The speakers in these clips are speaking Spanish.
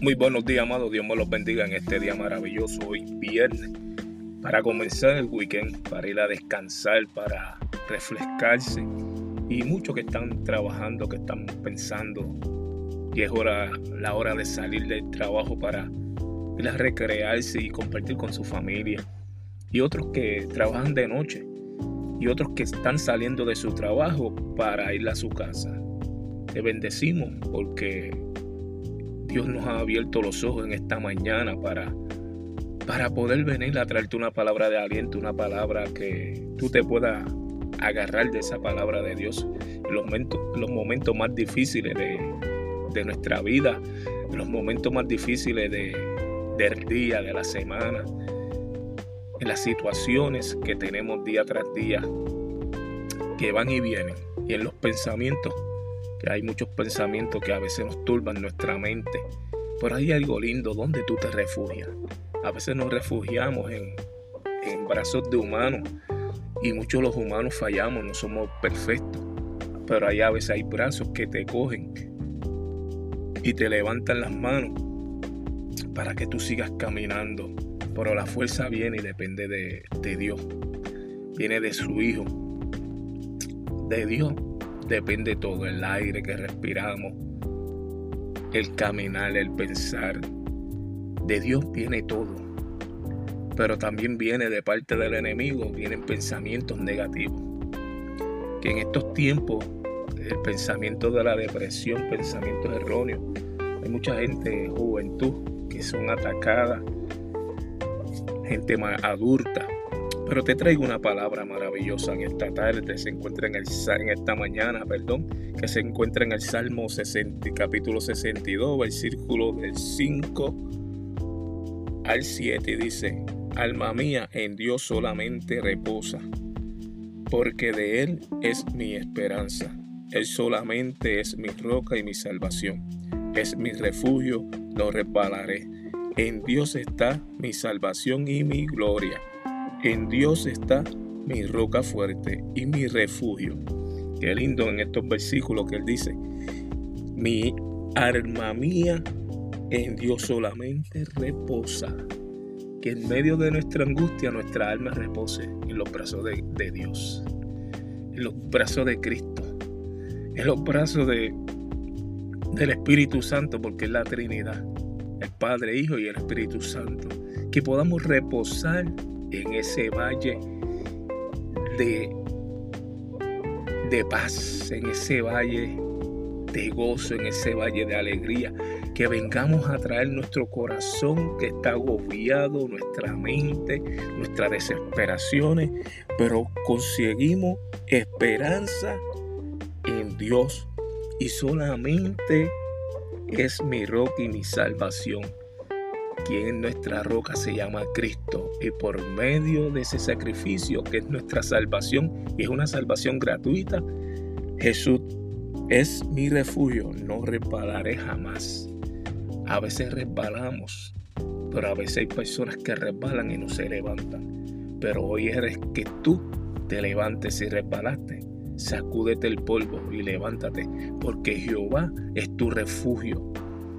Muy buenos días, amados. Dios me los bendiga en este día maravilloso, hoy viernes, para comenzar el weekend, para ir a descansar, para refrescarse. Y muchos que están trabajando, que están pensando, y es hora, la hora de salir del trabajo para ir a recrearse y compartir con su familia. Y otros que trabajan de noche, y otros que están saliendo de su trabajo para ir a su casa. Te bendecimos porque Dios nos ha abierto los ojos en esta mañana para, para poder venir a traerte una palabra de aliento, una palabra que tú te puedas agarrar de esa palabra de Dios en los momentos, los momentos más difíciles de, nuestra vida, en los momentos más difíciles de, del día, de la semana, en las situaciones que tenemos día tras día, que van y vienen, y en los pensamientos que hay muchos pensamientos que a veces nos turban nuestra mente. Pero hay algo lindo donde tú te refugias. A veces nos refugiamos en, en brazos de humanos y muchos los humanos fallamos, no somos perfectos. Pero ahí a veces hay brazos que te cogen y te levantan las manos para que tú sigas caminando. Pero la fuerza viene y depende de, de Dios. Viene de su Hijo. De Dios depende todo, el aire que respiramos, el caminar, el pensar. De Dios viene todo, pero también viene de parte del enemigo, vienen pensamientos negativos. Que en estos tiempos el pensamiento de la depresión, pensamientos erróneos, hay mucha gente, juventud, que son atacadas, gente más adulta, pero te traigo una palabra maravillosa en esta tarde, se encuentra en, el, en esta mañana, perdón, que se encuentra en el Salmo 60, capítulo 62, versículo del 5 al 7, dice, Alma mía, en Dios solamente reposa, porque de Él es mi esperanza. Él solamente es mi roca y mi salvación. Es mi refugio, no resbalaré. En Dios está mi salvación y mi gloria. En Dios está mi roca fuerte y mi refugio. Qué lindo en estos versículos que él dice, mi alma mía en Dios solamente reposa. Que en medio de nuestra angustia nuestra alma repose en los brazos de, de Dios, en los brazos de Cristo, en los brazos de, del Espíritu Santo, porque es la Trinidad, el Padre, Hijo y el Espíritu Santo. Que podamos reposar en ese valle de, de paz, en ese valle de gozo, en ese valle de alegría, que vengamos a traer nuestro corazón que está agobiado, nuestra mente, nuestras desesperaciones, pero conseguimos esperanza en Dios. Y solamente es mi roca y mi salvación quien nuestra roca se llama Cristo y por medio de ese sacrificio que es nuestra salvación y es una salvación gratuita, Jesús es mi refugio, no resbalaré jamás. A veces resbalamos, pero a veces hay personas que resbalan y no se levantan. Pero hoy eres que tú te levantes y resbalaste. Sacúdete el polvo y levántate, porque Jehová es tu refugio.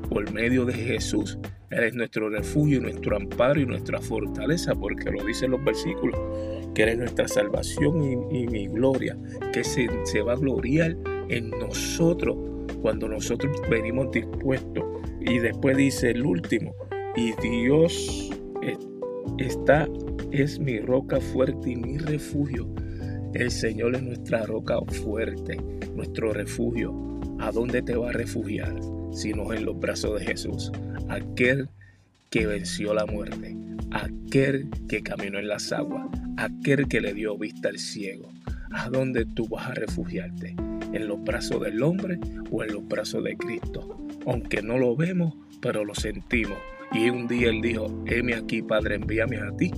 Por medio de Jesús Eres nuestro refugio, nuestro amparo y nuestra fortaleza, porque lo dicen los versículos, que eres nuestra salvación y, mi gloria, que se, va a gloriar en nosotros cuando nosotros venimos dispuestos. Y después dice el último, y Dios está, es mi roca fuerte y mi refugio. El Señor es nuestra roca fuerte, nuestro refugio. ¿A dónde te va a refugiar? Sino en los brazos de Jesús aquel que venció la muerte, aquel que caminó en las aguas, aquel que le dio vista al ciego. ¿A dónde tú vas a refugiarte? ¿En los brazos del hombre o en los brazos de Cristo? Aunque no lo vemos, pero lo sentimos. Y un día él dijo, heme aquí, Padre, envíame a ti,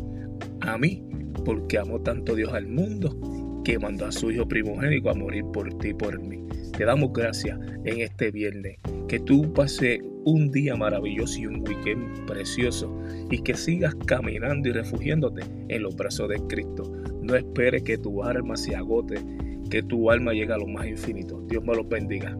a mí, porque amó tanto Dios al mundo que mandó a su Hijo primogénico a morir por ti y por mí. Te damos gracias en este viernes. Que tú pases un día maravilloso y un weekend precioso y que sigas caminando y refugiándote en los brazos de Cristo. No esperes que tu alma se agote, que tu alma llegue a lo más infinito. Dios me los bendiga.